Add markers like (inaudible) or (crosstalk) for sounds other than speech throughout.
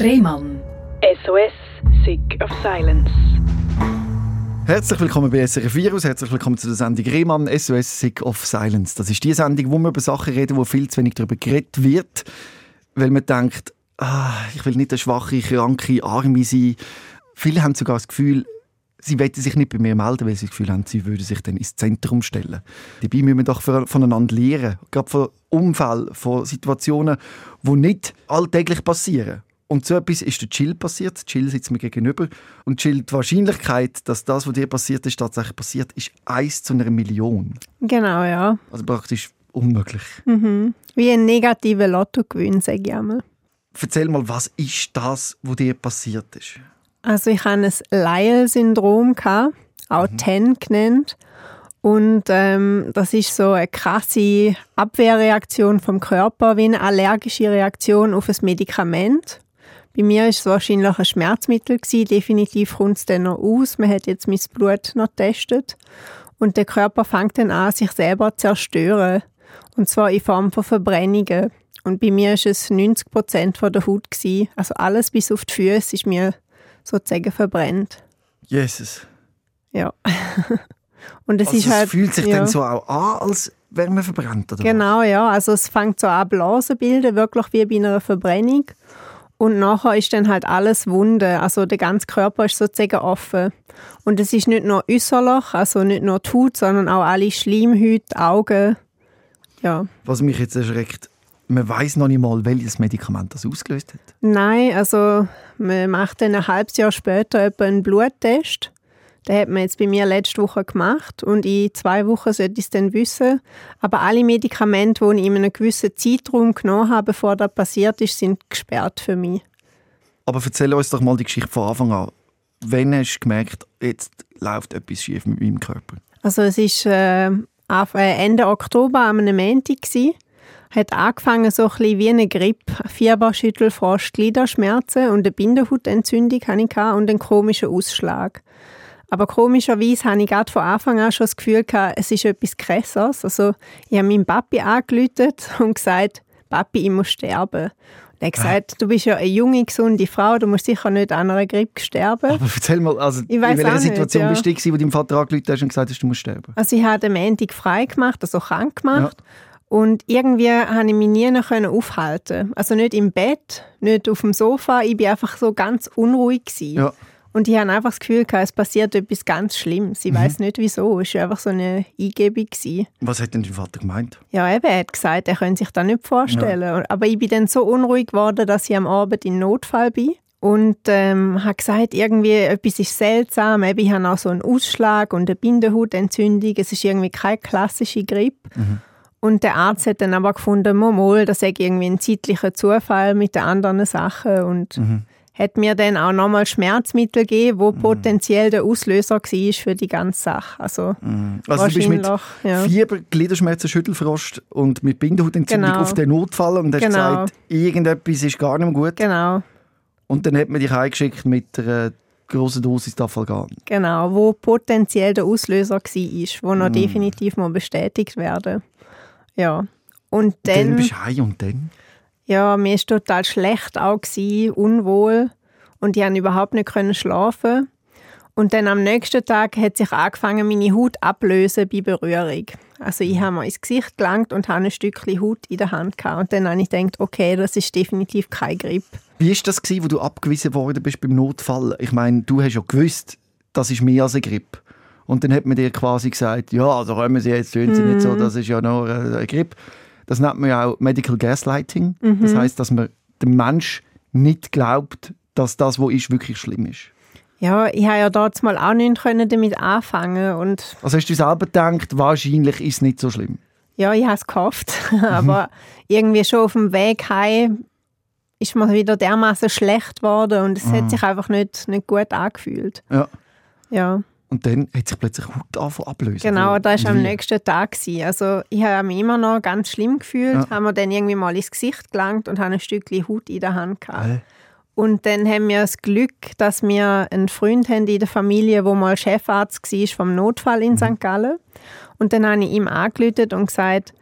Rehmann. SOS, Sick of Silence. Herzlich willkommen bei SRF Virus, herzlich willkommen zu der Sendung Rehmann SOS Sick of Silence. Das ist die Sendung, wo wir über Sachen reden, wo viel zu wenig darüber geredet wird, weil man denkt, ah, ich will nicht eine schwache, kranke, arme sein. Viele haben sogar das Gefühl, sie wollen sich nicht bei mir melden, weil sie das Gefühl haben, sie würden sich dann ins Zentrum stellen. Dabei müssen wir doch voneinander lernen, gerade von Unfällen, von Situationen, die nicht alltäglich passieren. Und so etwas ist der Chill passiert. Chill sitzt mir gegenüber. Und Chill, die Wahrscheinlichkeit, dass das, was dir passiert ist, tatsächlich passiert, ist eins zu einer Million. Genau, ja. Also praktisch unmöglich. Mhm. Wie ein negativer Lottogewinn, sage ich einmal. Erzähl mal, was ist das, was dir passiert ist? Also ich hatte ein Lyell-Syndrom, auch mhm. TEN genannt. Und ähm, das ist so eine krasse Abwehrreaktion vom Körper, wie eine allergische Reaktion auf ein Medikament. Bei mir war es wahrscheinlich ein Schmerzmittel gewesen. Definitiv kommt es dann noch aus. Man hat jetzt mein Blut noch getestet. Und der Körper fängt dann an, sich selber zu zerstören. Und zwar in Form von Verbrennungen. Und bei mir war es 90 Prozent der Haut. Gewesen. Also alles bis auf die Füße ist mir sozusagen verbrennt. Jesus. Ja. (laughs) Und es also ist halt, es fühlt sich ja. dann so auch an, als wäre man verbrannt, oder Genau, ja. Also es fängt so an, Blasen bilden, wirklich wie bei einer Verbrennung. Und nachher ist dann halt alles Wunde. Also der ganze Körper ist sozusagen offen. Und es ist nicht nur äußerlich, also nicht nur die Haut, sondern auch alle Schleimhäute, Augen. Ja. Was mich jetzt erschreckt, man weiß noch nicht mal, welches Medikament das ausgelöst hat. Nein, also man macht dann ein halbes Jahr später etwa einen Bluttest. Den hat man jetzt bei mir letzte Woche gemacht und in zwei Wochen sollte ich es dann wissen. Aber alle Medikamente, die ich in einem gewissen Zeitraum genommen habe, bevor das passiert ist, sind gesperrt für mich. Aber erzähl uns doch mal die Geschichte von Anfang an. Wann hast du gemerkt, jetzt läuft etwas schief mit meinem Körper? Also es war äh, Ende Oktober am Montag. Gewesen hat angefangen so ein bisschen wie eine Grippe. Fieber, Schüttelfrost, Gliederschmerzen und eine Bindehautentzündung hatte ich und einen komischen Ausschlag. Aber komischerweise habe ich gerade von Anfang an schon das Gefühl gehabt, es ist etwas Krasses. Also, ich habe meinen Papi angelötet (laughs) und gesagt, Papi, ich muss sterben. Und er hat gesagt, du bist ja eine junge, gesunde Frau, du musst sicher nicht an einer Grippe sterben. Aber erzähl mal, also in welcher Situation nicht, ja. bist du, wo dein Vater angelötet hast und gesagt hast, du musst sterben? Also ich habe den Montag frei gemacht, also krank gemacht. Ja. Und irgendwie konnte ich mich nie noch aufhalten. Also nicht im Bett, nicht auf dem Sofa. Ich war einfach so ganz unruhig. Ja. Und ich habe einfach das Gefühl, es passiert etwas ganz Schlimmes. Ich mhm. weiß nicht wieso. Es war einfach so eine Eingebung. Was hat denn dein Vater gemeint? Ja, eben, er hat gesagt, er könnte sich das nicht vorstellen. Ja. Aber ich bin dann so unruhig geworden, dass ich am Abend in Notfall bin. Und ähm, habe gesagt, irgendwie etwas ist seltsam. Eben, ich habe auch so einen Ausschlag und eine Bindehautentzündung. Es ist irgendwie keine klassische Grippe. Mhm. Und der Arzt hat dann aber gefunden, Momol, das sei irgendwie ein zeitlicher Zufall mit den anderen Sachen. Und mhm hat mir dann auch nochmal Schmerzmittel gegeben, wo mhm. potenziell der Auslöser war für die ganze Sache. Also, mhm. also du bist mit ja. Fieber, Gliederschmerzen, Schüttelfrost und mit Bindehautentzündung genau. auf den Notfall und hast genau. gesagt, irgendetwas ist gar nicht mehr gut. Genau. Und dann hat man dich eingeschickt mit einer grossen Dosis Dafalgan. Genau, wo potenziell der Auslöser war, wo noch mm. definitiv mal bestätigt werden. Ja. Und dann, dann bist du heim und dann? Ja, mir war total schlecht auch, gewesen, unwohl. Und ich konnte überhaupt nicht schlafen. Und dann am nächsten Tag hat sich angefangen, meine Haut ablösen bei Berührung. Also ich habe mir ins Gesicht gelangt und habe ein Stückchen Haut in der Hand gehabt. Und dann habe ich gedacht, okay, das ist definitiv kein Grip. Wie war das, wo du abgewiesen worden bist beim Notfall? Ich meine, du hast ja gewusst, das ist mehr als ein Grip. Und dann hat man dir quasi gesagt, ja, also kommen Sie jetzt, tun Sie mm. nicht so, mhm. das ist ja nur ein Grip. Das nennt man ja auch Medical Gaslighting. Mhm. Das heißt, dass man dem Mensch nicht glaubt, dass das, was ist, wirklich schlimm ist. Ja, ich habe ja dort mal auch nicht damit anfangen und Also hast du selber gedacht, wahrscheinlich ist es nicht so schlimm? Ja, ich habe es gehofft, (laughs) aber irgendwie schon auf dem Weg heim ist mir wieder dermaßen schlecht geworden und es mhm. hat sich einfach nicht, nicht gut angefühlt. Ja. Ja. Und dann hat sich plötzlich Haut angefangen ablösen. Genau, das war am nächsten Tag. Also ich habe mich immer noch ganz schlimm gefühlt, ja. haben wir dann irgendwie mal ins Gesicht gelangt und haben ein Stückchen Haut in der Hand gehabt. Äh. Und dann haben wir das Glück, dass wir einen Freund haben in der Familie, der mal Chefarzt war vom Notfall in mhm. St. Gallen. Und dann habe ich ihm angerufen und gesagt,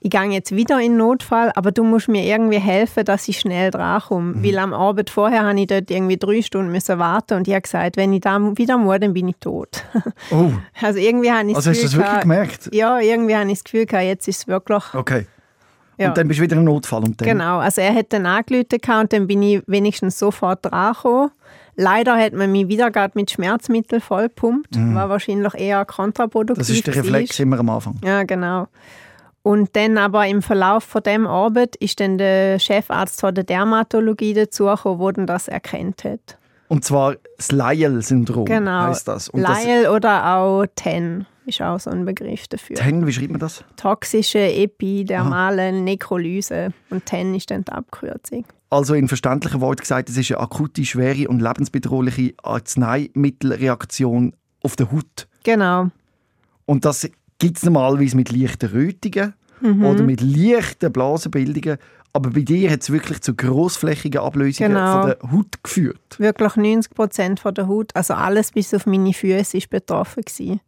ich gehe jetzt wieder in Notfall, aber du musst mir irgendwie helfen, dass ich schnell drankomme. Mhm. Weil am Abend vorher habe ich dort irgendwie drei Stunden müssen warten und ich habe gesagt, wenn ich da wieder muss, dann bin ich tot. (laughs) Oh. Also irgendwie habe ich Also hast du das wirklich gemerkt? Ja, irgendwie habe ich das Gefühl gehabt, jetzt ist es wirklich... Okay. Ja. Und dann bist du wieder im Notfall. Und dann, Genau, also er hat dann angerufen gehabt und dann bin ich wenigstens sofort drangekommen. Leider hat man mich wieder gerade mit Schmerzmitteln vollpumpt, war wahrscheinlich eher kontraproduktiv. Mhm. Das ist der Reflex war. immer am Anfang. Ja, genau. Und dann aber im Verlauf von dem Arbeit ist dann der Chefarzt von der Dermatologie dazugekommen, der das erkannt hat. Und zwar das Lyell-Syndrom Genau. heißt das. Und das Lyell oder auch TEN ist auch so ein Begriff dafür. TEN, wie schreibt man das? Toxische epidermale Nekrolyse. Und TEN ist dann die Abkürzung. Also in verständlichen Worten gesagt, es ist eine akute, schwere und lebensbedrohliche Arzneimittelreaktion auf der Haut. Genau. Und das gibt es normalerweise mit leichten Rötungen Mhm. oder mit leichten Blasenbildungen. Aber bei dir hat es wirklich zu grossflächigen Ablösungen Genau. von der Haut geführt. Wirklich 90 Prozent von der Haut, also alles bis auf meine Füße ist betroffen gewesen.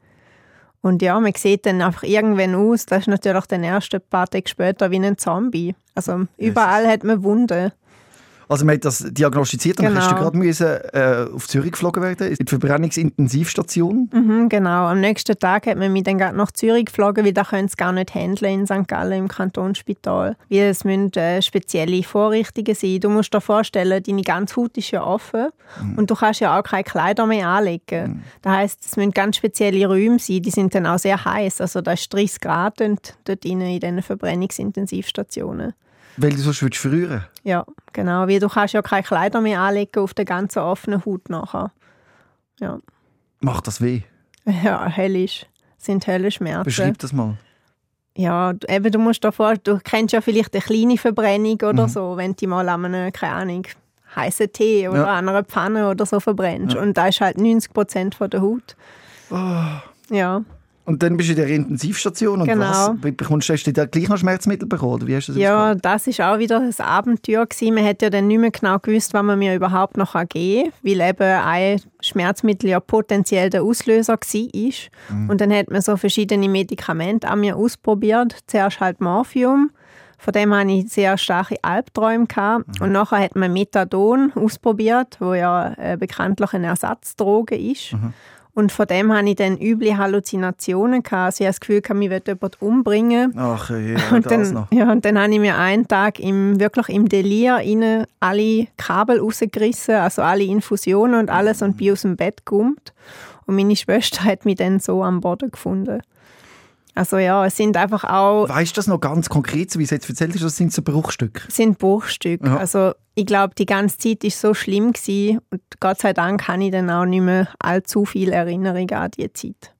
Und ja, man sieht dann einfach irgendwann aus, das ist natürlich den ersten paar Tage später wie ein Zombie. Also überall hat man Wunden. Also man hat das diagnostiziert und dann Genau. hast du gerade müssen, äh, auf Zürich geflogen werden, in die Verbrennungsintensivstation. Mhm, genau, am nächsten Tag hat man mich dann gerade nach Zürich geflogen, weil da können sie gar nicht handeln in St. Gallen im Kantonsspital. Weil es müssen äh, spezielle Vorrichtungen sein. Du musst dir vorstellen, deine ganze Haut ist ja offen und du kannst ja auch keine Kleider mehr anlegen. Das heisst, es müssen ganz spezielle Räume sein, die sind dann auch sehr heiß. Also da ist 30 Grad und dort innen in diesen Verbrennungsintensivstationen. Weil du sonst würdest frieren. Ja, genau, weil du kannst ja keine Kleider mehr anlegen auf der ganzen offenen Haut nachher. Ja, Macht das weh? (laughs) ja höllisch. Sind Höllenschmerzen. Beschreib das mal. Ja, eben, du musst dir vor, du kennst ja vielleicht eine kleine Verbrennung oder Mhm. so, wenn du mal an einem, keine Ahnung, heißen Tee oder Ja. an einer Pfanne oder so verbrennst. Und da ist halt 90 Prozent von der Haut. Ja, Und dann bist du in der Intensivstation und Genau. was? Bekommst du hast du da gleich noch Schmerzmittel bekommen? Oder wie hast du das ja, ausgemacht? das ist auch wieder ein Abenteuer gewesen. Man hat ja dann nicht mehr genau gewusst, was man mir überhaupt noch geben kann, weil eben ein Schmerzmittel ja potenziell der Auslöser war. Und dann hat man so verschiedene Medikamente an mir ausprobiert. Zuerst halt Morphium, von dem hatte ich sehr starke Albträume. Gehabt. Und nachher hat man Methadon ausprobiert, wo ja äh, bekanntlich eine Ersatzdroge ist. Und von dem hatte ich dann üble Halluzinationen. Gehabt. Also ich hatte das Gefühl, gehabt, mich will jemand umbringen. Ach ja, Und das dann, noch. ja, und dann habe ich mir einen Tag im, wirklich im Delir rein alle Kabel rausgerissen, also alle Infusionen und alles und bin aus dem Bett gekommt. Und meine Schwester hat mich dann so am Boden gefunden. Also ja, es sind einfach auch Weißt du das noch ganz konkret, so wie es jetzt erzählt ist, das sind so Bruchstücke? es sind Bruchstücke. Ja. Also ich glaube, die ganze Zeit ist so schlimm gewesen und Gott sei Dank habe ich dann auch nicht mehr allzu viel Erinnerung an die Zeit.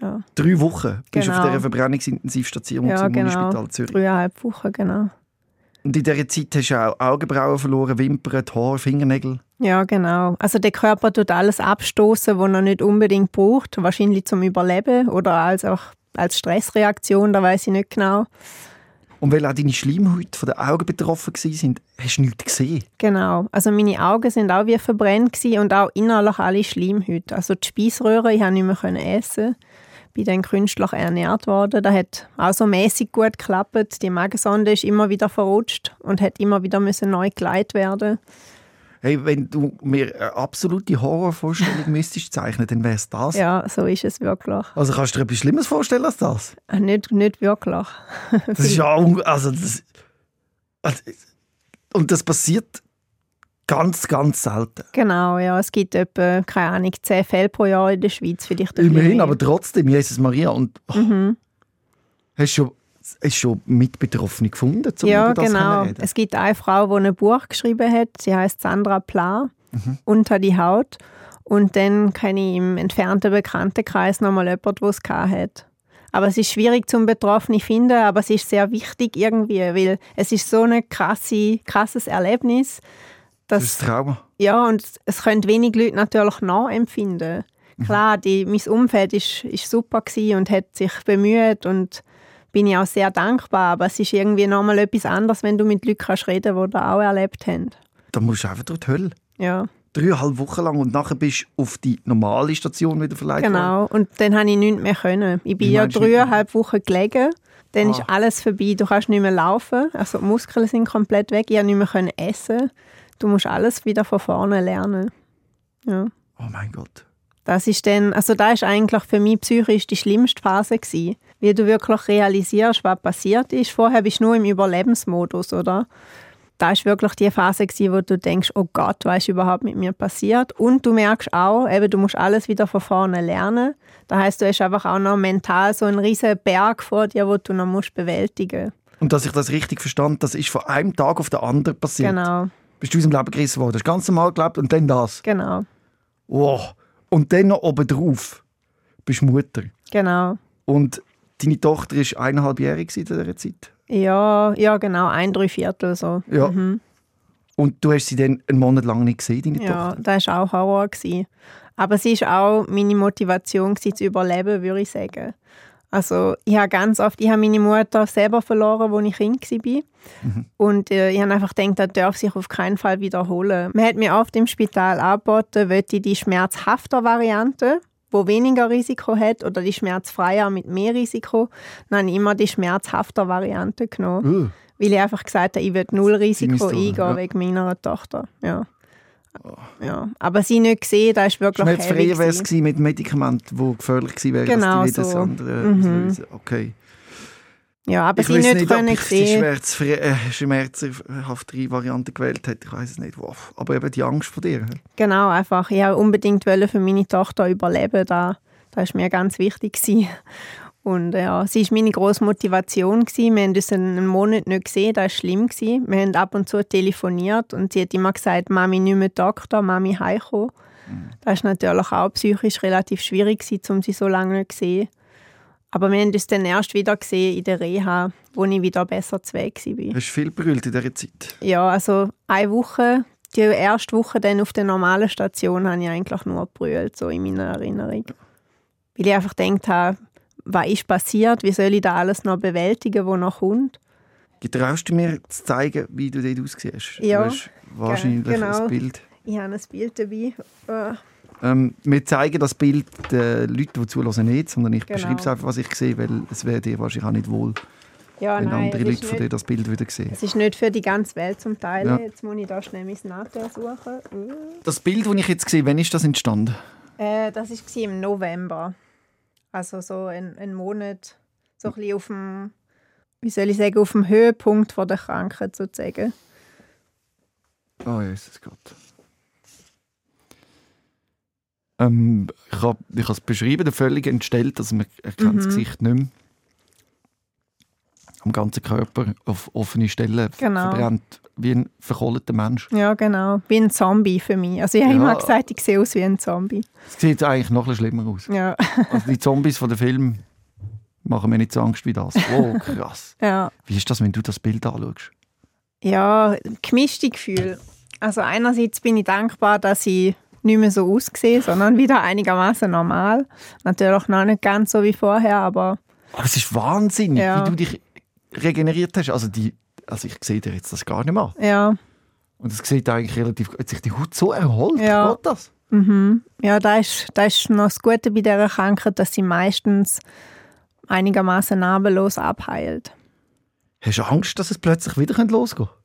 Ja, Drei Wochen bist du auf Genau. dieser Verbrennungsintensivstation ja zum genau. Unispital Zürich. Dreieinhalb Wochen, genau. Und in dieser Zeit hast du auch Augenbrauen verloren, Wimpern, die Haare, Fingernägel. Ja, genau. Also der Körper tut alles abstoßen, was er nicht unbedingt braucht, wahrscheinlich zum Überleben oder als auch als Stressreaktion, da weiß ich nicht genau. Und weil auch deine Schleimhäute von den Augen betroffen waren, hast du nichts gesehen. Genau. Also meine Augen sind auch wie verbrennt und auch innerlich alle Schleimhäute. Also die Speiseröhre, ich konnte nicht mehr können essen. Bin dann künstlich ernährt worden. Das hat auch so mäßig gut geklappt. Die Magensonde ist immer wieder verrutscht und hat immer wieder müssen neu geleitet werden. Hey, wenn du mir eine absolute Horrorvorstellung (laughs) müsstest zeichnen, dann wäre es das. Ja, so ist es wirklich. Also kannst du dir etwas Schlimmes vorstellen als das? Äh, Nicht, nicht wirklich. Das ist ja (laughs) also das, also, und das passiert ganz, ganz selten. Genau, ja. Es gibt etwa, keine Ahnung, 10 Fälle pro Jahr in der Schweiz. Vielleicht Immerhin, aber trotzdem, Jesus Maria. Und oh, Mhm. hast du schon, du schon Mitbetroffene gefunden, um Ja, über das genau. reden? Es gibt eine Frau, die ein Buch geschrieben hat. Sie heißt Sandra Pla, Mhm. «Unter die Haut». Und dann kenne ich im entfernten Bekanntenkreis noch mal jemanden, der es hat. Aber es ist schwierig zum Betroffenen finden, aber es ist sehr wichtig irgendwie, weil es ist so ein krasse, krasses Erlebnis, Das dass ist ein Trauma. Ja, und es können wenig Leute natürlich nachempfinden. Klar, die, mein Umfeld ist, ist super und hat sich bemüht und bin ich auch sehr dankbar. Aber es ist irgendwie nochmal etwas anderes, wenn du mit Leuten kannst reden kannst, die das auch erlebt haben. Da musst du einfach durch die Hölle. Ja, Dreieinhalb Wochen lang und nachher bist du auf die normale Station wieder verleitet worden. genau. Und dann habe ich nichts mehr können. Ich bin Wie ja dreieinhalb Wochen gelegen. Dann Ah. ist alles vorbei. Du kannst nicht mehr laufen. Also die Muskeln sind komplett weg. Ich konnte nicht mehr können essen. Du musst alles wieder von vorne lernen. Ja. Oh mein Gott. Das ist dann, also da ist eigentlich für mich psychisch die schlimmste Phase gewesen. Wie du wirklich realisierst, was passiert ist. Vorher bist du nur im Überlebensmodus, oder? Da ist wirklich die Phase gewesen, wo du denkst, oh Gott, was ist überhaupt mit mir passiert? Und du merkst auch, eben, du musst alles wieder von vorne lernen. Das heißt, du hast einfach auch noch mental so einen riesen Berg vor dir, wo du noch musst bewältigen. Und dass ich das richtig verstand, das ist von einem Tag auf den anderen passiert. Genau, Bist du aus dem Leben gerissen worden. Du hast ganz normal gelebt und dann das. genau, Wow. Und dann noch obendrauf bist du Mutter. genau. Und deine Tochter war eineinhalbjährig in dieser Zeit. Ja, ja, genau, ein Dreiviertel so. Ja. Mhm. Und du hast sie dann einen Monat lang nicht gesehen, deine Ja, Tochter. das war auch Horror. Gewesen. Aber sie war auch meine Motivation, gewesen, zu überleben, würde ich sagen. Also ich habe ganz oft, ich habe meine Mutter selber verloren, als ich Kind war. Und äh, ich habe einfach gedacht, das darf sich auf keinen Fall wiederholen. Man hat mir oft im Spital angeboten, wollte ich die schmerzhafter Variante, wo weniger Risiko hat, oder die schmerzfreier mit mehr Risiko. Dann habe ich immer die schmerzhafter Variante genommen. Uh. Weil ich einfach gesagt habe, ich will null Risiko eingehen ja. wegen meiner Tochter. Ja. Ja. Aber sie nicht gesehen, das ist wirklich heavy. Schmerzfreier wäre es mit Medikamenten, die gefährlich gewesen wären, Genau als jedes so. andere Mhm. auslösen. Okay. Ja, aber ich sie nicht, nicht, ob können ich die sehen. äh, schmerzhaftere Variante gewählt hätte. Ich weiß es nicht. Wow. Aber eben die Angst vor dir. Genau, einfach. Ich wollte unbedingt wollen für meine Tochter überleben. Da, das war mir ganz wichtig. Gewesen. Und ja, sie war meine grosse Motivation. Gewesen. Wir haben uns einen Monat nicht gesehen, das war schlimm. Gewesen. Wir haben ab und zu telefoniert und sie hat immer gesagt, Mami nicht mehr Doktor, Mami heimkommen. Das war natürlich auch psychisch relativ schwierig, gewesen, um sie so lange nicht zu sehen. Aber wir haben uns dann erst wieder gesehen in der Reha, wo ich wieder besser zu Weg war. Hast du viel brüllt in dieser Zeit? Ja, also eine Woche, die erste Woche dann auf der normalen Station, habe ich eigentlich nur gebrüllt, so in meiner Erinnerung. Weil ich einfach gedacht habe, was ist passiert, wie soll ich da alles noch bewältigen, was noch kommt. Getraust du mir zu zeigen, wie du dort aussiehst? Ja, Du hast wahrscheinlich genau. ein Bild. Ich habe ein Bild dabei. Äh, Ähm, wir zeigen das Bild den Leuten, die zuhören, nicht, sondern ich Genau. beschreibe es einfach, was ich sehe, weil es wäre dir wahrscheinlich auch nicht wohl, Ja, wenn nein, andere Leute von dir das Bild wieder sehen. es ist nicht für die ganze Welt zum Teil. Ja. Jetzt muss ich da schnell mein Natur suchen. Das Bild, das ich jetzt sehe, wann ist das entstanden? Äh, das war im November. Also so ein, ein Monat, so ein bisschen auf dem, wie soll ich sagen, auf dem Höhepunkt von der Krankheit sozusagen. Oh, Jesus Gott. Ähm, ich habe ich es beschrieben, der völlig entstellt, also man erkennt das Mhm. Gesicht nicht mehr. Am ganzen Körper auf offene Stellen Genau. verbrennt, wie ein verkohlter Mensch. Ja, genau. Wie ein Zombie für mich. Also ich habe Ja. immer gesagt, ich sehe aus wie ein Zombie. Es sieht eigentlich noch ein schlimmer aus. Ja, Also die Zombies von den Filmen machen mir nicht so Angst wie das. Oh, (laughs) krass. ja. Wie ist das, wenn du das Bild anschaust? ja gemischte Gefühle. Also einerseits bin ich dankbar, dass ich nicht mehr so aussehe, sondern wieder einigermaßen normal. Natürlich noch nicht ganz so wie vorher, aber Aber es ist wahnsinnig, Ja. wie du dich regeneriert hast. Also, die, also ich sehe dir jetzt das gar nicht mehr. ja. Und es sieht eigentlich relativ Hat sich die Haut so erholt? Ja. Geht das? Mhm. Ja, da ist, da ist noch das Gute bei dieser Krankheit, dass sie meistens einigermaßen narbellos abheilt. Hast du Angst, dass es plötzlich wieder losgehen könnte?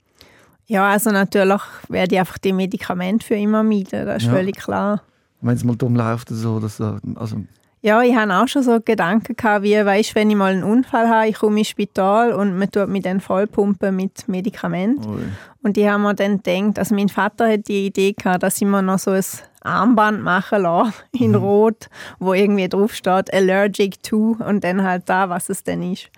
Ja, also natürlich werde ich einfach die Medikamente für immer meiden, das ist Ja. völlig klar. Wenn es mal dumm läuft oder so. Dass, äh, also, Ja, ich hatte auch schon so Gedanken, gehabt, wie, weißt, wenn ich mal einen Unfall habe, ich komme ins Spital und man tut mich dann vollpumpen mit Medikamenten. ui. Und ich habe mir dann gedacht, also mein Vater hat die Idee gehabt, dass ich mir noch so ein Armband machen lasse, (laughs) in Rot, wo irgendwie drauf steht, allergic to und dann halt da, was es denn ist.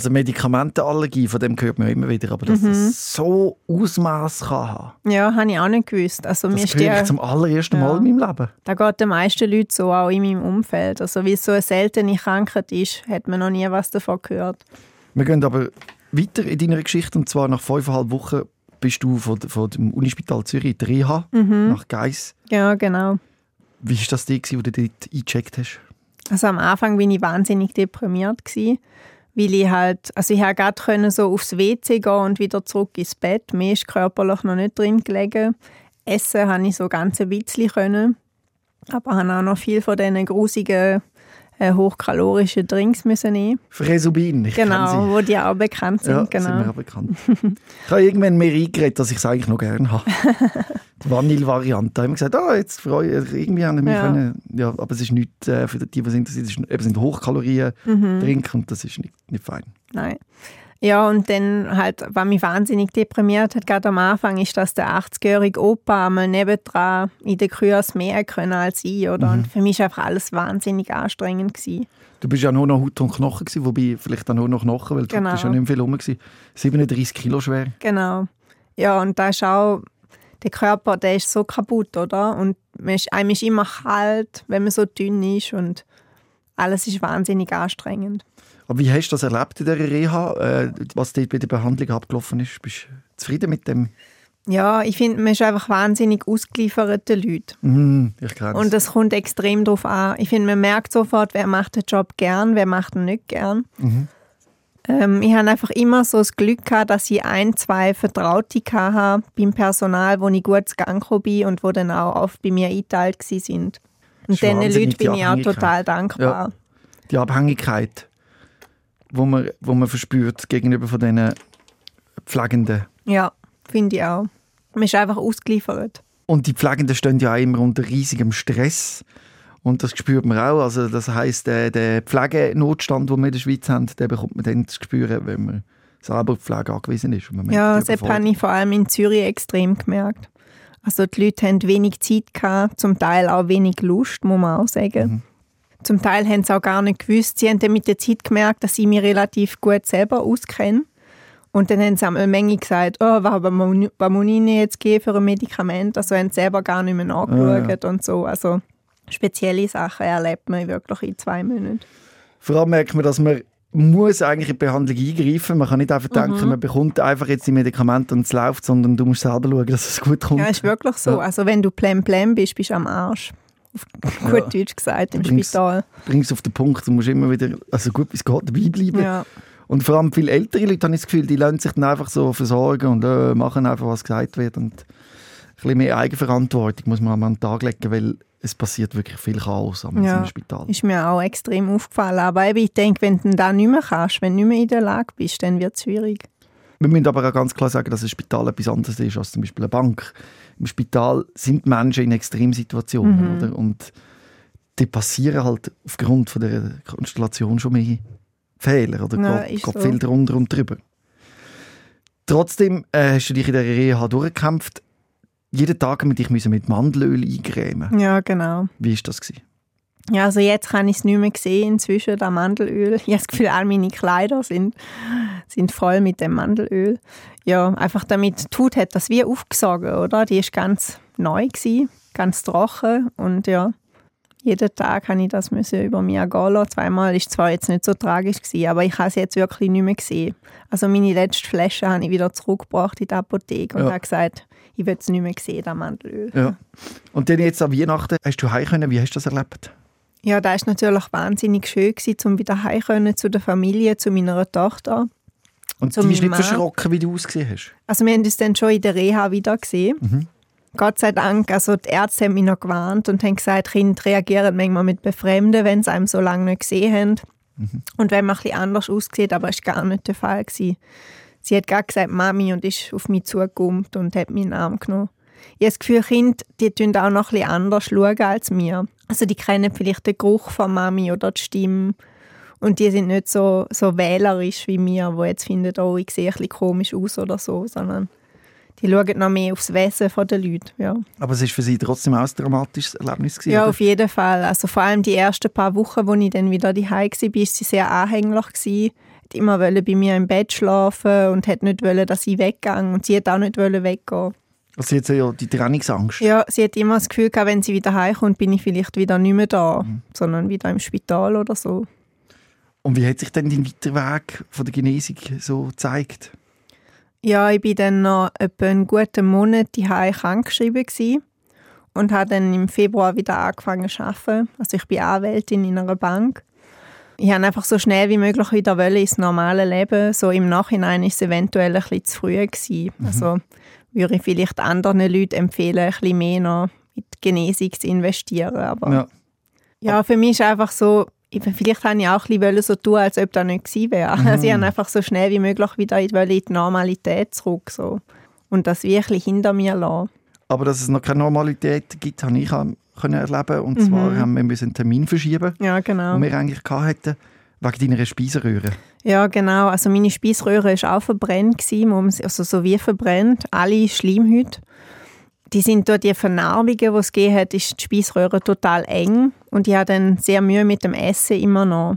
Also Medikamentenallergie, von dem hört man immer wieder. Aber dass Mhm. das so Ausmaß kann haben, Ja, habe ich auch nicht gewusst. Also mir das ist höre ich der, zum allerersten Ja. Mal in meinem Leben. da geht den meisten Leuten so, auch in meinem Umfeld. Also wie es so eine seltene Krankheit ist, hat man noch nie was davon gehört. Wir gehen aber weiter in deiner Geschichte. Und zwar nach fünfeinhalb Wochen bist du von, von dem Unispital Zürich, der Reha, Mhm. nach Geiss. Ja, genau. Wie war das gewesen, wo du dort eingecheckt hast? Also am Anfang bin ich wahnsinnig deprimiert gsi, weil ich halt, also ich gerade so aufs WC gehen und wieder zurück ins Bett. Mir ist körperlich noch nicht drin gelegen. Essen habe ich so ganz ein bisschen können, aber habe auch noch viel von diesen grusigen hochkalorische Drinks müssen nehmen. Fresubin, ich Genau, wo die auch bekannt sind. Ja, genau. sind mir auch bekannt. ich habe irgendwann mehr eingeredet, dass ich es eigentlich noch gerne habe. (laughs) die Vanille-Variante. Da haben wir gesagt, ah, jetzt freue ich irgendwie an mich Ja. können. Ja, aber es ist nicht äh, für die, die interessiert, es ist, eben, es sind Hochkalorien Mhm. Und das ist nicht, nicht fein. Nein. Ja, und dann halt, was mich wahnsinnig deprimiert hat, gerade am Anfang, ist, dass der 80-jährige Opa einmal nebendran in der Kühe mehr können als ich, oder? Mhm. Und für mich war einfach alles wahnsinnig anstrengend. Gewesen. Du bist ja nur noch Haut und Knochen gewesen, wobei vielleicht auch nur noch Knochen, weil du Genau. bist ja nicht mehr viel rum gewesen. 37 Kilo schwer. Genau. Ja, und da ist auch, der Körper, der ist so kaputt, oder? Und man ist, einem ist immer kalt, wenn man so dünn ist und alles ist wahnsinnig anstrengend. Aber wie hast du das erlebt in dieser Reha, äh, was dort bei der Behandlung abgelaufen ist? Bist du zufrieden mit dem? Ja, ich finde, man ist einfach wahnsinnig ausgeliefert den Leuten. Mhm, ich kenne Und das kommt extrem darauf an. Ich finde, man merkt sofort, wer macht den Job gern, wer macht ihn nicht gern. Mhm. Ähm, ich habe einfach immer so das Glück gehabt, dass ich ein, zwei Vertraute hatte beim Personal, wo ich gut zu Gang bin und wo dann auch oft bei mir eingeteilt waren. sind. Und diesen Leuten bin ich auch total dankbar. die Abhängigkeit, wo man, wo man verspürt gegenüber von diesen Pflegenden. Ja, finde ich auch. Man ist einfach ausgeliefert. Und die Pflegenden stehen ja auch immer unter riesigem Stress. Und das spürt man auch. Also das heisst, der, der Pflegenotstand, den wir in der Schweiz haben, den bekommt man dann zu spüren, wenn man selber auf Pflege angewiesen ist. Ja, das habe ich vor allem in Zürich extrem gemerkt. Also die Leute haben wenig Zeit gehabt, zum Teil auch wenig Lust, muss man auch sagen. Mhm. Zum Teil haben sie auch gar nicht gewusst. Sie haben dann mit der Zeit gemerkt, dass ich mich relativ gut selber auskenne. Und dann haben sie einmal Menge gesagt, oh, was, was muss ich- Ihnen jetzt geben für ein Medikament? Also haben sie selber gar nicht mehr nachgeschaut und so. Also spezielle Sachen erlebt man wirklich in zwei Monaten. Vor allem merkt man, dass man muss eigentlich in die Behandlung eingreifen. Man kann nicht einfach denken, Mhm. man bekommt einfach jetzt die Medikamente und es läuft, sondern du musst selber schauen, dass es gut kommt. Ja, ist wirklich so. Ja. Also wenn du plem plem bist, bist du am Arsch. Auf (laughs) gut Deutsch gesagt, im Übrigens- Spital. Bring es auf den Punkt, du musst immer wieder, also gut wie es geht, dabei bleiben. Ja. Und vor allem viele ältere Leute, habe ich das Gefühl, die lassen sich dann einfach so versorgen und äh, machen einfach, was gesagt wird. Und ein bisschen mehr Eigenverantwortung muss man an den Tag legen, weil es passiert wirklich viel Chaos am Ja. Spital. Ist mir auch extrem aufgefallen. Aber eben, ich denke, wenn du da nicht mehr kannst, wenn du nicht mehr in der Lage bist, dann wird es schwierig. Wir müssen aber auch ganz klar sagen, dass ein Spital etwas anderes ist als zum Beispiel eine Bank. Im Spital sind Menschen in Extremsituationen. Mhm. Oder? Und die passieren halt aufgrund von der Konstellation schon mehr Fehler. Oder Ja, geht, ist geht so. viel drunter und drüber. Trotzdem äh, hast du dich in der Reha durchgekämpft. Jeden Tag mit dich müssen mit Mandelöl eingremen. Ja, genau. Wie war das? Gewesen? Ja, also jetzt kann ich es nicht mehr sehen inzwischen, das Mandelöl. (laughs) Ich habe das Gefühl, all meine Kleider sind, sind voll mit dem Mandelöl. Ja, einfach damit die Haut hat das wie aufgesogen, oder? Die ist ganz neu gewesen, ganz trocken und ja, jeden Tag habe ich das müssen über mich gehen lassen. Zweimal ist zwar jetzt nicht so tragisch gewesen, aber ich habe es jetzt wirklich nicht mehr gesehen. Also meine letzte Flasche habe ich wieder zurückgebracht in die Apotheke und Ja. habe gesagt, ich will es nicht mehr sehen, das Mandelöl. Ja. Und dann jetzt an Weihnachten hast du heim können. Wie hast du das erlebt? Ja, da ist natürlich wahnsinnig schön gewesen, um wieder heim können zu der Familie, zu meiner Tochter. Und Zu die ist meinem nicht Mann. verschrocken, wie du ausgesehen hast. Also wir haben uns dann schon in der Reha wieder gesehen. Mhm. Gott sei Dank, also die Ärzte haben mich noch gewarnt und haben gesagt, Kinder reagieren manchmal mit Befremden, wenn sie einem so lange nicht gesehen haben. Mhm. Und wenn man ein bisschen anders aussieht, aber das war gar nicht der Fall. Gewesen. Sie hat gerade gesagt, Mami, und ist auf mich zugekommen und hat meinen Arm genommen. Ich habe das Gefühl, Kinder, die schauen auch noch ein bisschen anders schauen als mir. Also die kennen vielleicht den Geruch von Mami oder die Stimme. Und die sind nicht so, so wählerisch wie mir, wo jetzt finden, oh, ich sehe ein bisschen komisch aus oder so, sondern die schauen noch mehr aufs Wesen der Leute. Ja, Aber es war für sie trotzdem auch ein dramatisches Erlebnis. Gewesen, ja oder? auf jeden Fall. Also vor allem die ersten paar Wochen, wo ich dann wieder daheim war, war sie sehr anhänglich. Gewesen. Hat immer bei mir im Bett schlafen und hat nicht wollen, dass ich weggehe. Und sie hat auch nicht wollen weggehen. Also jetzt ja die Trennungsangst. Ja, sie hat immer das Gefühl gehabt, wenn sie wieder heimkommt, bin ich vielleicht wieder nicht mehr da, Mhm. sondern wieder im Spital oder so. Und wie hat sich denn dein weiterer Weg von der Genesung so gezeigt? Ja, ich bin dann noch etwa einen guten Monat daheim krankgeschrieben und habe dann im Februar wieder angefangen zu arbeiten. Also ich bin Anwältin in einer Bank. Ich wollte einfach so schnell wie möglich wieder wollen ins normale Leben. So im Nachhinein ist es eventuell ein bisschen zu früh gewesen. Also würde ich vielleicht anderen Leuten empfehlen, ein bisschen mehr noch in die Genesung zu investieren. Aber Ja. ja, für mich ist einfach so, ich, vielleicht habe ich auch ein bisschen so tun, als ob das nicht gewesen wäre. Mhm. Also ich wollte einfach so schnell wie möglich wieder in die Normalität zurück. So. Und das wirklich hinter mir lassen. Aber dass es noch keine Normalität gibt, habe ich können erleben. Und zwar mhm. haben wir einen Termin verschieben, ja, genau. den wir eigentlich hatten, wegen deiner Speiseröhre. Ja, genau. Also meine Speiseröhre war auch verbrennt, also so wie verbrennt, alle Schleimhäute die sind durch die Vernarbungen, die es gegeben hat, ist die Speiseröhre total eng und ich hatte dann sehr Mühe mit dem Essen immer noch.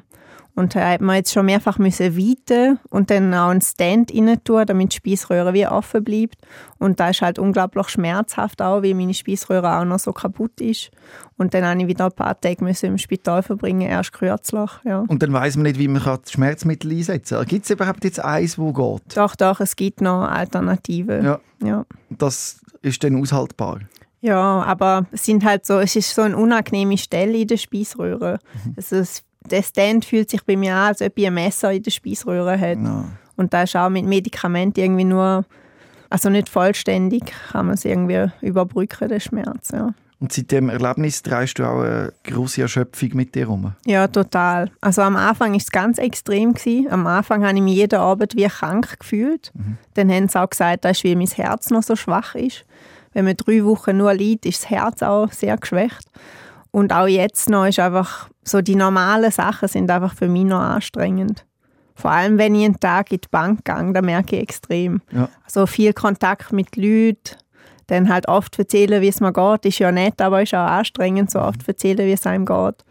Und da hat man jetzt schon mehrfach müssen weiten und dann auch einen Stand rein tun, damit die Speiseröhre wie offen bleibt. Und da ist halt unglaublich schmerzhaft auch, weil meine Speiseröhre auch noch so kaputt ist. Und dann habe ich wieder ein paar Tage müssen im Spital verbringen, erst kürzlich. Ja. Und dann weiß man nicht, wie man Schmerzmittel einsetzen kann. Gibt es überhaupt jetzt eins, wo geht? Doch, doch, es gibt noch Alternativen. Ja. ja. Das ist dann aushaltbar? Ja, aber es sind halt so, es ist so eine unangenehme Stelle in der Speiseröhre. Mhm. Also es, der Stand fühlt sich bei mir an, als ob ich ein Messer in der Speiseröhre hätte. No. Und da ist auch mit Medikamenten irgendwie nur, also nicht vollständig, kann man es irgendwie überbrücken, den Schmerz. Ja. Und seit dem Erlebnis drehst du auch eine große Erschöpfung mit dir herum? Ja, total. Also am Anfang war es ganz extrem. Gewesen. Am Anfang habe ich mich jeden Abend wie krank gefühlt. Mhm. Dann haben sie auch gesagt, das ist, weil mein Herz noch so schwach ist. Wenn man drei Wochen nur liegt, ist das Herz auch sehr geschwächt. Und auch jetzt noch ist einfach so die normalen Sachen sind einfach für mich noch anstrengend. Vor allem, wenn ich einen Tag in die Bank gehe, da merke ich extrem. Ja. Also viel Kontakt mit Leuten, dann halt oft erzählen, wie es mir geht, ist ja nett, aber ist auch anstrengend, so oft erzählen, wie es einem geht.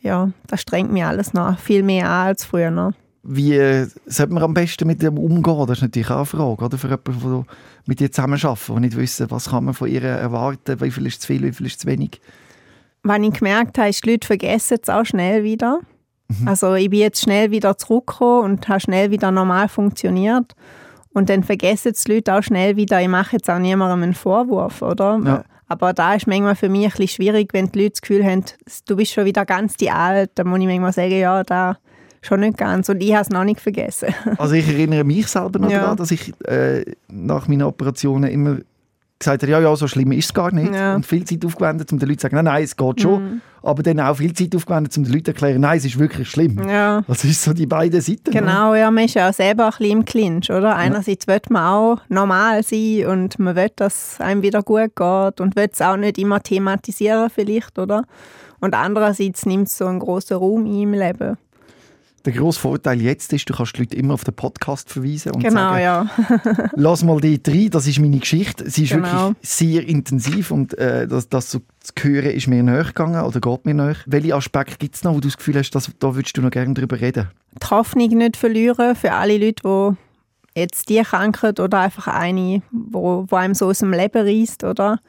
Ja, das strengt mich alles noch viel mehr an als früher noch. Wie sollte man am besten mit dem umgehen? Das ist natürlich auch eine Frage, oder? Für jemanden, der mit dir zusammenarbeitet, der nicht wissen, was kann man von ihr erwarten, wie viel ist zu viel, wie viel ist zu wenig. Was ich gemerkt habe, ist, die Leute vergessen es auch schnell wieder. Mhm. Also ich bin jetzt schnell wieder zurückgekommen und habe schnell wieder normal funktioniert. Und dann vergessen die Leute auch schnell wieder, ich mache jetzt auch niemandem einen Vorwurf, oder? Ja. Aber da ist manchmal für mich ein bisschen schwierig, wenn die Leute das Gefühl haben, du bist schon wieder ganz die Alt, dann muss ich manchmal sagen, ja, da schon nicht ganz. Und ich habe es noch nicht vergessen. Also ich erinnere mich selber noch ja. daran, dass ich äh, nach meinen Operationen immer gesagt hat, ja, ja, so schlimm ist es gar nicht. Ja. Und viel Zeit aufgewendet, um den Leuten zu sagen, nein, nein, es geht schon. Mhm. Aber dann auch viel Zeit aufgewendet, um den Leuten zu erklären, nein, es ist wirklich schlimm. Ja. Das ist so die beiden Seiten. Genau, oder? ja, man ist ja auch selber ein bisschen im Clinch, oder? Einerseits ja. will man auch normal sein und man will, dass es einem wieder gut geht und will es auch nicht immer thematisieren vielleicht, oder? Und andererseits nimmt es so einen grossen Raum im Leben. Der grosse Vorteil jetzt ist, du kannst die Leute immer auf den Podcast verweisen und genau, sagen, ja. (laughs) lass mal die rein, das ist meine Geschichte. Sie ist genau. wirklich sehr intensiv und äh, das, das zu hören ist mir näher gegangen oder geht mir näher. Welche Aspekte gibt es noch, wo du das Gefühl hast, dass, da würdest du noch gerne darüber reden? Die Hoffnung nicht verlieren für alle Leute, die jetzt die Krankheit oder einfach eine, wo, wo einem so aus dem Leben reißt, oder?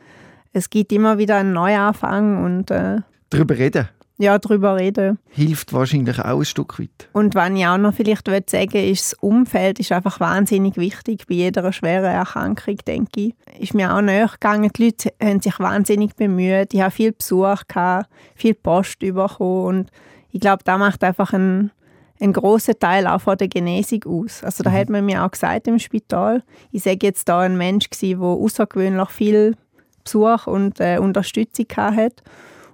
Es gibt immer wieder einen Neuanfang und äh, darüber reden ja, darüber reden. Hilft wahrscheinlich auch ein Stück weit. Und was ich auch noch vielleicht sagen will, ist, das Umfeld ist einfach wahnsinnig wichtig bei jeder schweren Erkrankung, denke ich. Ist mir auch näher gegangen. Die Leute haben sich wahnsinnig bemüht. Ich habe viel Besuch, gehabt, viel Post bekommen und ich glaube, da macht einfach ein, ein großer Teil auch von der Genesung aus. Also da mhm. hat man mir auch gesagt im Spital, ich sage jetzt da ein Mensch der außergewöhnlich viel Besuch und äh, Unterstützung hatte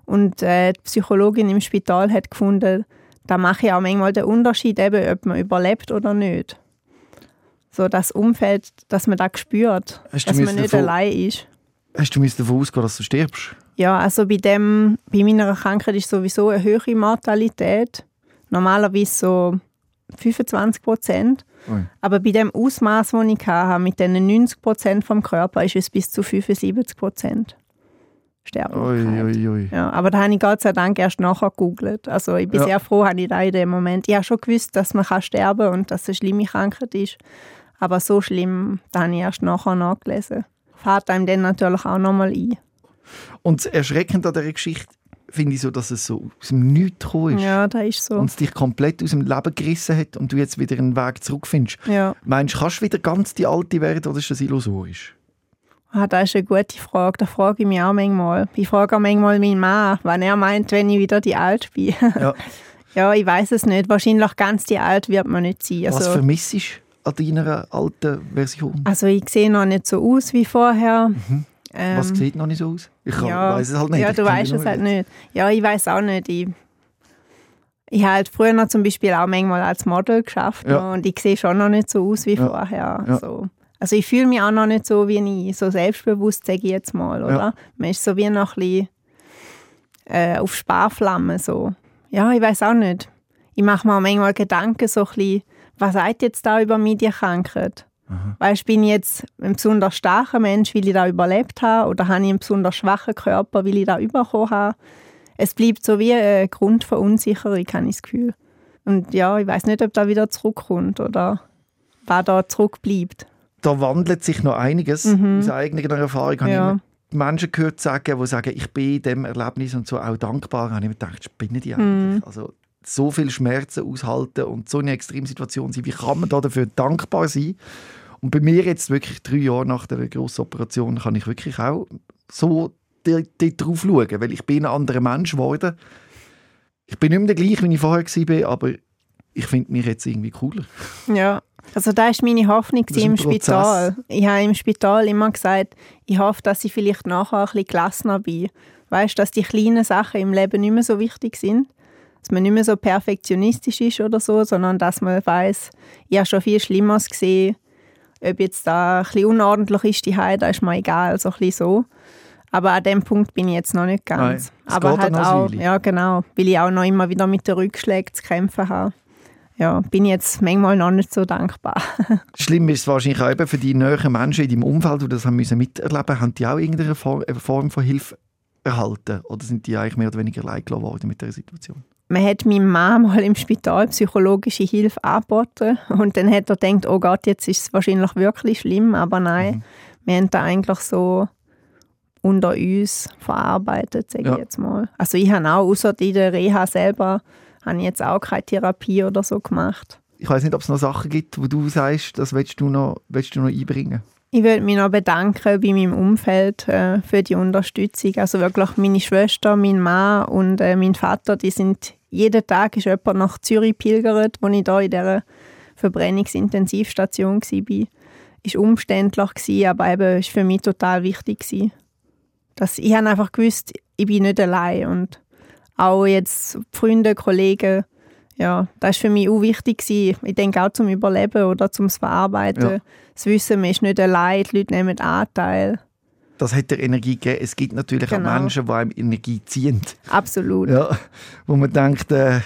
und äh, die Psychologin im Spital hat gefunden, da mache ich auch manchmal den Unterschied, eben, ob man überlebt oder nicht. So das Umfeld, dass man das spürt, Hast dass man nicht davon, allein ist. Hast du davon ausgehen, dass du stirbst? Ja, also bei, dem, bei meiner Krankheit ist sowieso eine höhere Mortalität. Normalerweise so 25 Prozent. Aber bei dem Ausmaß, das ich hatte, mit diesen 90 Prozent vom Körper, ist es bis zu 75 Prozent. Sterblichkeit. Ui, ui, Ja, aber da habe ich Gott sei Dank erst nachher gegoogelt. Also ich bin ja. sehr froh, habe ich da in dem Moment. Ich habe schon gewusst, dass man kann sterben kann und dass es eine schlimme Krankheit ist. Aber so schlimm, da habe ich erst nachher nachgelesen. Fahrt einem dann natürlich auch nochmal ein. Und erschreckend an dieser Geschichte finde ich so, dass es so aus dem Nichts gekommen ist. Ja, das ist so. Und es dich komplett aus dem Leben gerissen hat und du jetzt wieder einen Weg zurückfindest. Ja. Meinst du, kannst du wieder ganz die Alte werden oder ist das illusorisch? Ah, das ist eine gute Frage. Da frage ich mich auch manchmal. Ich frage auch manchmal meinen Mann, wann er meint, wenn ich wieder die Alt bin. Ja, (laughs) ja ich weiß es nicht. Wahrscheinlich ganz die Alt wird man nicht sein. Also, Was vermisst du an deiner alten Version? Also ich sehe noch nicht so aus wie vorher. Mhm. Ähm, Was sieht noch nicht so aus? Ich ja, weiß es halt nicht. Ja, du weißt es halt nicht. Ja, ich weiß auch nicht. Ich, Ich habe halt früher noch zum Beispiel auch manchmal als Model geschafft Ja. und ich sehe schon noch nicht so aus wie Ja. vorher. Ja. So. Also ich fühle mich auch noch nicht so wie ich, so selbstbewusst, sage ich jetzt mal, oder? Ja. Man ist so wie noch ein bisschen äh, auf Sparflamme so. Ja, ich weiß auch nicht. Ich mache mir manchmal Gedanken so ein bisschen, was sagt jetzt da über mich die Krankheit? Weißt, bin ich jetzt ein besonders starker Mensch, weil ich da überlebt habe, oder habe ich einen besonders schwachen Körper, weil ich da überkommen habe? Es bleibt so wie eine Grundverunsicherung, habe ich das Gefühl. Und ja, ich weiß nicht, ob da wieder zurückkommt oder was da zurückbleibt. Da wandelt sich noch einiges aus eigener Erfahrung. Habe Mhm. Ja. ich immer Menschen gehört sagen, die sagen, ich bin dem Erlebnis und so auch dankbar. Da habe ich mir gedacht, spinnen die eigentlich? Mhm. Also so viel Schmerzen aushalten und so eine Extremsituation sein. Wie kann man da dafür dankbar sein? Und bei mir jetzt wirklich drei Jahre nach der grossen Operation kann ich wirklich auch so drauf schauen, weil ich bin ein anderer Mensch geworden. Ich bin nicht mehr der gleiche, wie ich vorher war, aber ich finde mich jetzt irgendwie cooler. Ja, also da ist meine Hoffnung ist im Prozess. Spital. Ich habe im Spital immer gesagt, ich hoffe, dass ich vielleicht nachher ein bisschen gelassener bin. Weißt, dass die kleinen Sachen im Leben nicht mehr so wichtig sind, dass man nicht mehr so perfektionistisch ist oder so, sondern dass man weiß, ich habe schon viel Schlimmeres gesehen. Ob jetzt da ein bisschen unordentlich ist, die Heide, da ist mir egal, so ein bisschen so. Aber an dem Punkt bin ich jetzt noch nicht ganz. Nein, Aber halt auch, ja genau, weil ich auch noch immer wieder mit den Rückschlägen zu kämpfen habe. Ja, bin ich jetzt manchmal noch nicht so dankbar. (laughs) Schlimm ist es wahrscheinlich auch eben für die näheren Menschen in deinem Umfeld, die das haben müssen miterleben haben die auch irgendeine Form, eine Form von Hilfe erhalten? Oder sind die eigentlich mehr oder weniger allein worden mit der Situation? Man hat meinem Mann mal im Spital psychologische Hilfe angeboten und dann hat er gedacht, oh Gott, jetzt ist es wahrscheinlich wirklich schlimm, aber nein, wir haben da eigentlich so unter uns verarbeitet, sage Ja. ich jetzt mal. Also ich habe auch, außer in der Reha selber, habe ich jetzt auch keine Therapie oder so gemacht. Ich weiß nicht, ob es noch Sachen gibt, wo du sagst, das willst du noch, willst du noch einbringen. Ich würde mich noch bedanken bei meinem Umfeld äh, für die Unterstützung. Also wirklich meine Schwester, mein Mann und äh, mein Vater, die sind jeden Tag ist jemand nach Zürich pilgert, wo ich da in dieser Verbrennungsintensivstation war. Ist umständlich gewesen, aber eben ist für mich total wichtig gewesen. Dass ich habe einfach gewusst, ich bin nicht allein und auch jetzt Freunde, Kollegen, ja, das ist für mich auch wichtig gewesen. Ich denke auch zum Überleben oder zum Verarbeiten. Ja. Das Wissen, man ist nicht allein, die Leute nehmen Anteil. Das hat dir Energie gegeben. Es gibt natürlich Genau. auch Menschen, die einem Energie ziehen. Absolut. Ja, wo man denkt, äh,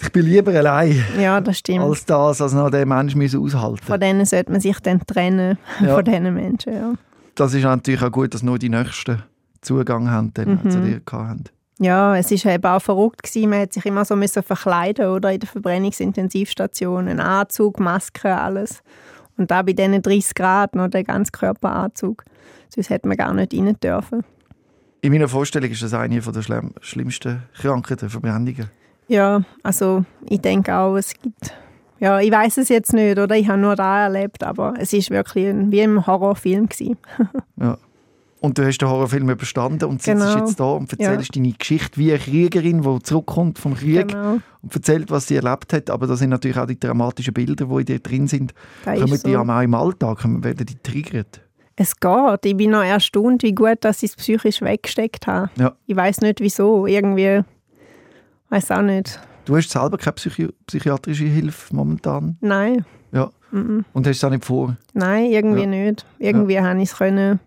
ich bin lieber allein Ja, das stimmt. als das, als noch den Menschen müssen aushalten Von denen sollte man sich dann trennen, Ja. von diesen Menschen. Ja. Das ist natürlich auch gut, dass nur die Nächsten Zugang haben, dann Mhm. zu dir haben. Ja, es ist eben auch verrückt gewesen. Man hat sich immer so müssen verkleiden oder in der Verbrennungsintensivstation, ein Anzug, Maske, alles. Und da bei diesen 30 Grad noch der ganze Körperanzug. Sonst hätte man gar nicht rein dürfen. In meiner Vorstellung ist das eine der schlimm, schlimmsten Krankheiten, Verbrennungen. Ja, also ich denke auch, es gibt. Ja, ich weiß es jetzt nicht, oder? Ich habe nur da erlebt, aber es ist wirklich ein, wie im Horrorfilm gewesen. (laughs) Ja. Und du hast den Horrorfilm überstanden und sitzt Genau. jetzt da und erzählst deine Geschichte wie eine Kriegerin, die zurückkommt vom Krieg Genau. und erzählt, was sie erlebt hat. Aber da sind natürlich auch die dramatischen Bilder, die in dir drin sind. Das Kommen ist die so. auch im Alltag, werden die triggert. Es geht. Ich bin noch erstaunt, wie gut, dass ich es psychisch weggesteckt habe. Ja. Ich weiß nicht wieso. Irgendwie. Weiß auch nicht. Du hast selber keine Psychi psychiatrische Hilfe momentan Nein. ja. Mhm. und hast es auch nicht vor. Nein, irgendwie Ja. nicht. Irgendwie habe ich es können.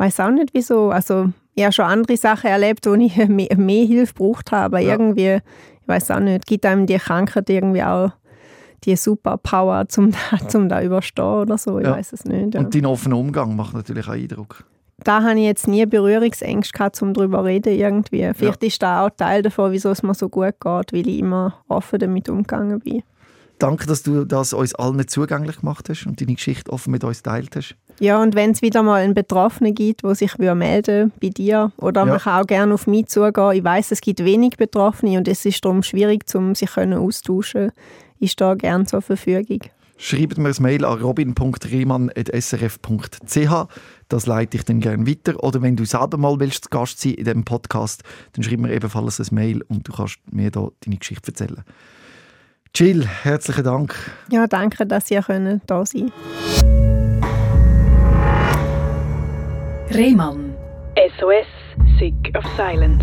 Weiß auch nicht wieso. Also, ich habe schon andere Sachen erlebt, wo ich (laughs) mehr, mehr Hilfe gebraucht habe. Aber Ja. irgendwie, ich weiß auch nicht, gibt einem die Krankheit irgendwie auch die Superpower, (laughs) zum da, zum da überstehen oder so. Ich Ja. weiß es nicht. Ja. Und dein offener Umgang macht natürlich auch Eindruck. da habe ich jetzt nie Berührungsängste gehabt, um darüber zu reden irgendwie. Vielleicht ist da auch Teil davon, wieso es mir so gut geht, weil ich immer offen damit umgegangen bin. Danke, dass du das uns allen zugänglich gemacht hast und deine Geschichte offen mit uns teilt hast. Ja, und wenn es wieder mal einen Betroffenen gibt, der sich melden bei dir oder Ja. man kann auch gerne auf mich zugehen. Ich weiß, es gibt wenig Betroffene und es ist darum schwierig, um sich können austauschen. Ich stehe gerne zur Verfügung. Schreibt mir ein Mail an robin.riemann.srf.ch. Das leite ich dann gerne weiter. Oder wenn du selber mal willst, Gast sein in diesem Podcast, dann schreib mir ebenfalls ein Mail und du kannst mir da deine Geschichte erzählen. Jill, herzlichen Dank. Ja, danke, dass ihr können da sein Rehmann. SOS, Sick of Silence.